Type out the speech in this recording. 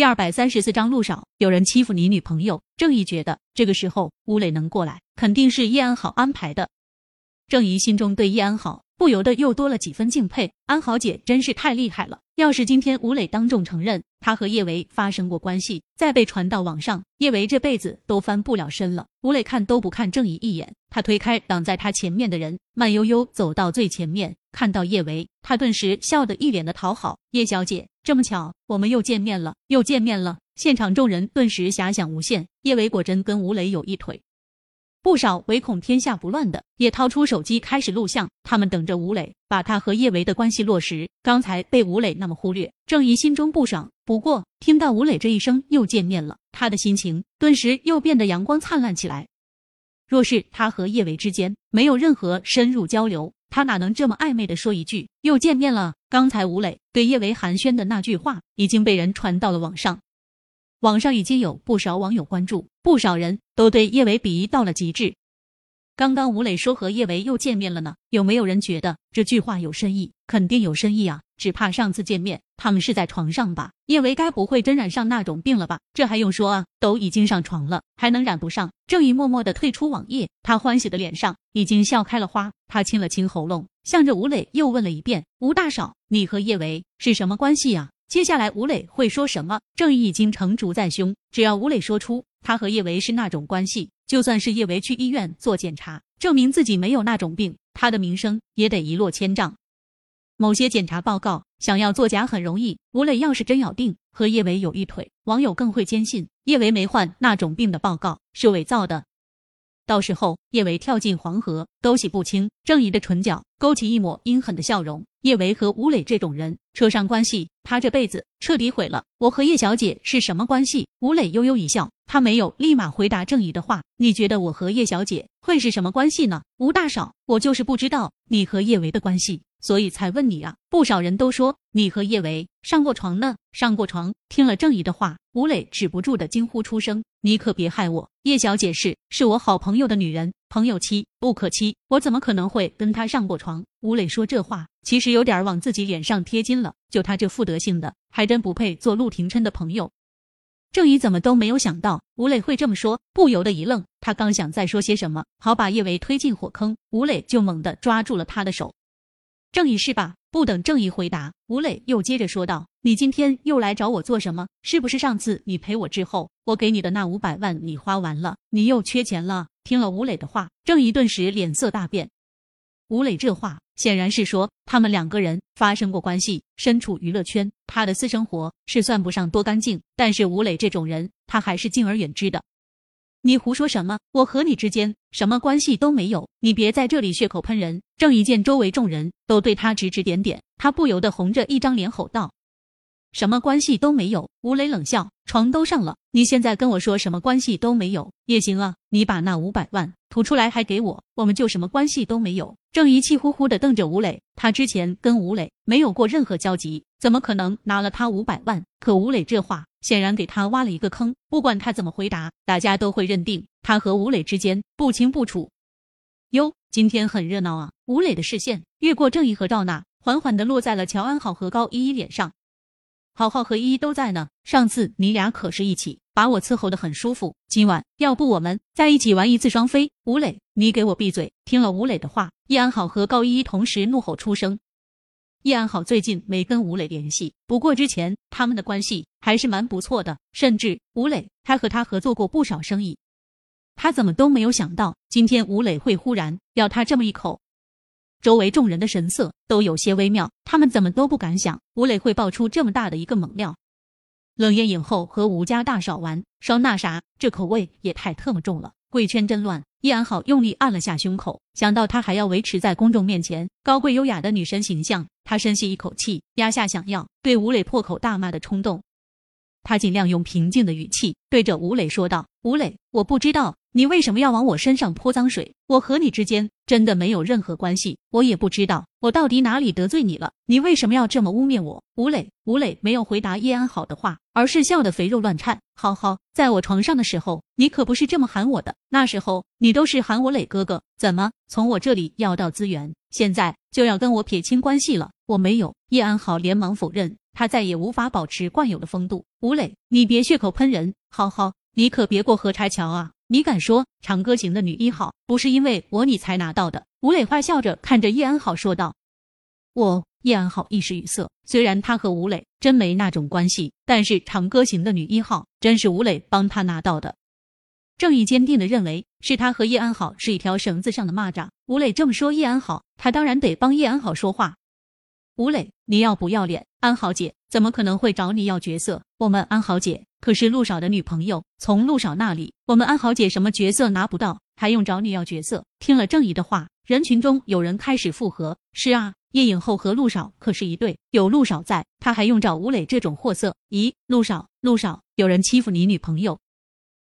第二百三十四章路上，有人欺负你女朋友。正义觉得这个时候吴磊能过来，肯定是叶安好安排的。郑怡心中对叶安好不由得又多了几分敬佩，安好姐真是太厉害了。要是今天吴磊当众承认他和叶维发生过关系，再被传到网上，叶维这辈子都翻不了身了。吴磊看都不看郑怡一眼，他推开挡在他前面的人，慢悠悠走到最前面，看到叶维，他顿时笑得一脸的讨好。叶小姐，这么巧，我们又见面了，又见面了。现场众人顿时遐想无限，叶维果真跟吴磊有一腿。不少唯恐天下不乱的也掏出手机开始录像，他们等着吴磊把他和叶维的关系落实。刚才被吴磊那么忽略，郑怡心中不爽。不过听到吴磊这一声又见面了，他的心情顿时又变得阳光灿烂起来。若是他和叶维之间没有任何深入交流，他哪能这么暧昧的说一句又见面了？刚才吴磊对叶维寒暄的那句话已经被人传到了网上。网上已经有不少网友关注，不少人都对叶维鄙夷到了极致。刚刚吴磊说和叶维又见面了呢，有没有人觉得这句话有深意？肯定有深意啊！只怕上次见面他们是在床上吧？叶维该不会真染上那种病了吧？这还用说啊？都已经上床了，还能染不上？郑怡默默的退出网页，他欢喜的脸上已经笑开了花。他清了清喉咙，向着吴磊又问了一遍：“吴大嫂，你和叶维是什么关系呀？”接下来吴磊会说什么？郑义已经成竹在胸，只要吴磊说出他和叶维是那种关系，就算是叶维去医院做检查，证明自己没有那种病，他的名声也得一落千丈。某些检查报告想要作假很容易，吴磊要是真咬定和叶维有一腿，网友更会坚信叶维没患那种病的报告是伪造的。到时候叶维跳进黄河都洗不清。郑怡的唇角勾起一抹阴狠的笑容。叶维和吴磊这种人扯上关系，他这辈子彻底毁了。我和叶小姐是什么关系？吴磊悠悠一笑，他没有立马回答郑怡的话。你觉得我和叶小姐会是什么关系呢？吴大嫂，我就是不知道你和叶维的关系。所以才问你啊！不少人都说你和叶维上过床呢，上过床。听了郑怡的话，吴磊止不住的惊呼出声：“你可别害我！叶小姐是是我好朋友的女人，朋友妻不可欺，我怎么可能会跟她上过床？”吴磊说这话，其实有点往自己脸上贴金了。就他这副德行的，还真不配做陆廷琛的朋友。郑怡怎么都没有想到吴磊会这么说，不由得一愣。他刚想再说些什么，好把叶维推进火坑，吴磊就猛地抓住了他的手。正义是吧？不等正义回答，吴磊又接着说道：“你今天又来找我做什么？是不是上次你陪我之后，我给你的那五百万你花完了，你又缺钱了？”听了吴磊的话，正义顿时脸色大变。吴磊这话显然是说他们两个人发生过关系，身处娱乐圈，他的私生活是算不上多干净，但是吴磊这种人，他还是敬而远之的。你胡说什么？我和你之间什么关系都没有！你别在这里血口喷人！郑一见周围众人都对他指指点点，他不由得红着一张脸吼道：“什么关系都没有！”吴磊冷笑：“床都上了，你现在跟我说什么关系都没有也行啊！你把那五百万吐出来还给我，我们就什么关系都没有！”郑怡气呼呼的瞪着吴磊，他之前跟吴磊没有过任何交集，怎么可能拿了他五百万？可吴磊这话显然给他挖了一个坑，不管他怎么回答，大家都会认定他和吴磊之间不清不楚。哟，今天很热闹啊！吴磊的视线越过郑义和赵娜，缓缓的落在了乔安好和高依依脸上。好好和依依都在呢，上次你俩可是一起把我伺候的很舒服，今晚要不我们在一起玩一次双飞？吴磊，你给我闭嘴！听了吴磊的话，易安好和高依依同时怒吼出声。叶安好最近没跟吴磊联系，不过之前他们的关系还是蛮不错的，甚至吴磊还和他合作过不少生意。他怎么都没有想到，今天吴磊会忽然要他这么一口。周围众人的神色都有些微妙，他们怎么都不敢想吴磊会爆出这么大的一个猛料。冷艳影后和吴家大少玩双那啥，这口味也太特么重了。贵圈真乱，易安好用力按了下胸口，想到他还要维持在公众面前高贵优雅的女神形象，她深吸一口气，压下想要对吴磊破口大骂的冲动。他尽量用平静的语气对着吴磊说道：“吴磊，我不知道。”你为什么要往我身上泼脏水？我和你之间真的没有任何关系，我也不知道我到底哪里得罪你了。你为什么要这么污蔑我？吴磊，吴磊没有回答叶安好的话，而是笑得肥肉乱颤。好好，在我床上的时候，你可不是这么喊我的，那时候你都是喊我磊哥哥。怎么从我这里要到资源，现在就要跟我撇清关系了？我没有。叶安好连忙否认，他再也无法保持惯有的风度。吴磊，你别血口喷人，好好，你可别过河拆桥啊！你敢说长歌行的女一号不是因为我你才拿到的？吴磊坏笑着看着叶安好说道。我叶安好一时语塞，虽然他和吴磊真没那种关系，但是长歌行的女一号真是吴磊帮他拿到的。正义坚定的认为是他和叶安好是一条绳子上的蚂蚱。吴磊这么说，叶安好他当然得帮叶安好说话。吴磊，你要不要脸？安好姐怎么可能会找你要角色？我们安好姐可是陆少的女朋友，从陆少那里，我们安好姐什么角色拿不到，还用找你要角色？听了正义的话，人群中有人开始附和。是啊，叶影后和陆少可是一对，有陆少在，他还用找吴磊这种货色？咦，陆少，陆少，有人欺负你女朋友，